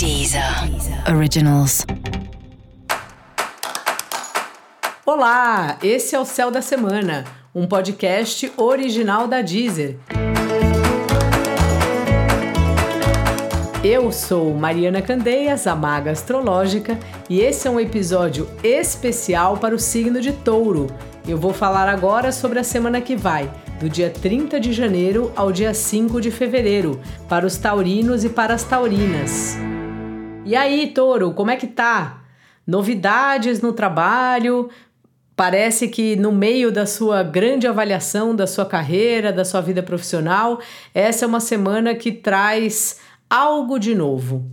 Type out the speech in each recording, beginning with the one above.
Deezer Originals. Olá, esse é o Céu da Semana, um podcast original da Deezer. Eu sou Mariana Candeias, a maga astrológica, e esse é um episódio especial para o signo de Touro. Eu vou falar agora sobre a semana que vai, do dia 30 de janeiro ao dia 5 de fevereiro, para os taurinos e para as taurinas. E aí, Touro, como é que tá? Novidades no trabalho? Parece que no meio da sua grande avaliação da sua carreira, da sua vida profissional, essa é uma semana que traz algo de novo.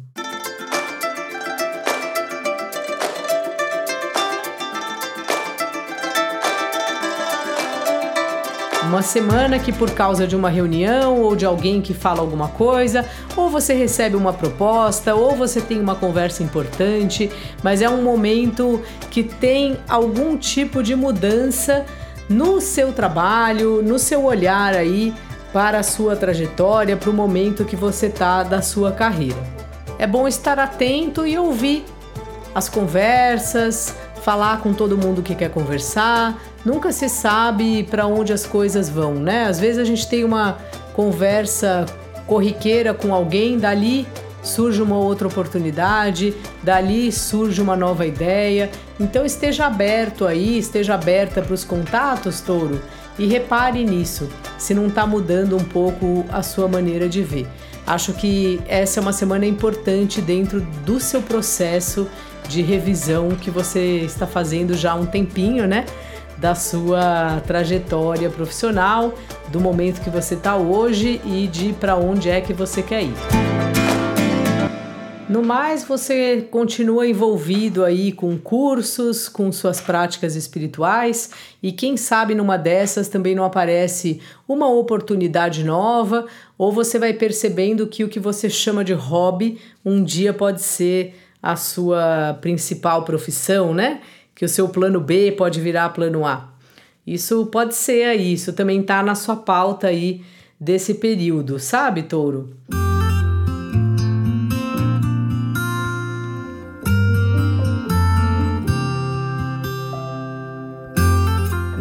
Uma semana que, por causa de uma reunião ou de alguém que fala alguma coisa, ou você recebe uma proposta, ou você tem uma conversa importante, mas é um momento que tem algum tipo de mudança no seu trabalho, no seu olhar aí para a sua trajetória, para o momento que você está da sua carreira. É bom estar atento e ouvir as conversas, falar com todo mundo que quer conversar. Nunca se sabe para onde as coisas vão, né? Às vezes a gente tem uma conversa corriqueira com alguém, dali surge uma outra oportunidade, dali surge uma nova ideia. Então esteja aberto aí, esteja aberta para os contatos, touro, e repare nisso, se não está mudando um pouco a sua maneira de ver. Acho que essa é uma semana importante dentro do seu processo de revisão que você está fazendo já há um tempinho, né? Da sua trajetória profissional, do momento que você está hoje e de para onde é que você quer ir. No mais, você continua envolvido aí com cursos, com suas práticas espirituais e quem sabe numa dessas também não aparece uma oportunidade nova ou você vai percebendo que o que você chama de hobby um dia pode ser a sua principal profissão, né? Que o seu plano B pode virar plano A. Isso pode ser aí, isso também tá na sua pauta aí desse período, sabe, Touro?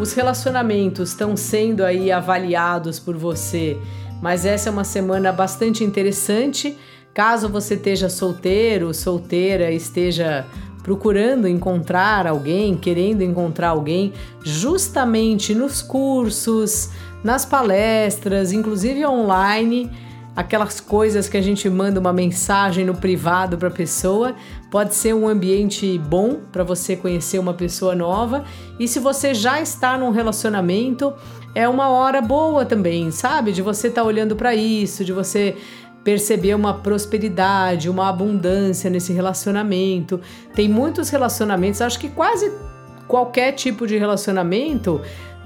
Os relacionamentos estão sendo aí avaliados por você, mas essa é uma semana bastante interessante. Caso você esteja solteiro, solteira, esteja procurando encontrar alguém, querendo encontrar alguém, justamente nos cursos, nas palestras, inclusive online, aquelas coisas que a gente manda uma mensagem no privado para a pessoa, pode ser um ambiente bom para você conhecer uma pessoa nova. E se você já está num relacionamento, é uma hora boa também, sabe? De você estar tá olhando para isso, de você perceber uma prosperidade, uma abundância nesse relacionamento. Tem muitos relacionamentos, acho que quase qualquer tipo de relacionamento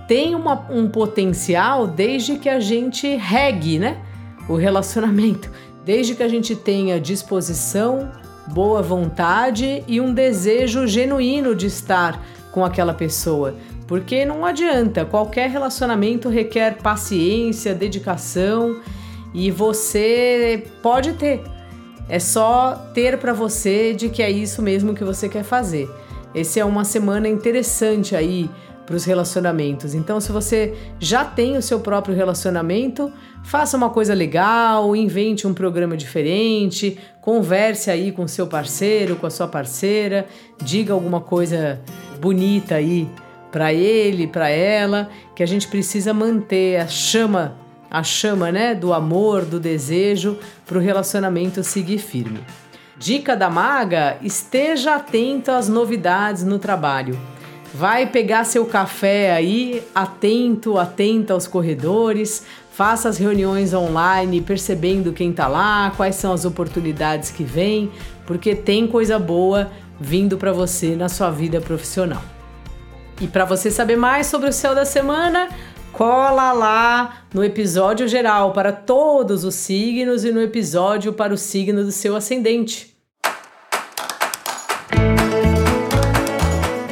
tem uma, um potencial desde que a gente regue, né? O relacionamento. Desde que a gente tenha disposição, boa vontade e um desejo genuíno de estar com aquela pessoa. Porque não adianta, qualquer relacionamento requer paciência, dedicação e você pode ter. É só ter para você de que é isso mesmo que você quer fazer. Essa é uma semana interessante aí para os relacionamentos. Então, se você já tem o seu próprio relacionamento, faça uma coisa legal, invente um programa diferente, converse aí com seu parceiro, com a sua parceira, diga alguma coisa bonita aí para ele, para ela, que a gente precisa manter a chama a chama né, do amor, do desejo, para o relacionamento seguir firme. Dica da maga: esteja atento às novidades no trabalho. Vai pegar seu café aí, atento, atento aos corredores, faça as reuniões online, percebendo quem está lá, quais são as oportunidades que vêm, porque tem coisa boa vindo para você na sua vida profissional. E para você saber mais sobre o céu da semana, cola lá no episódio geral para todos os signos e no episódio para o signo do seu ascendente.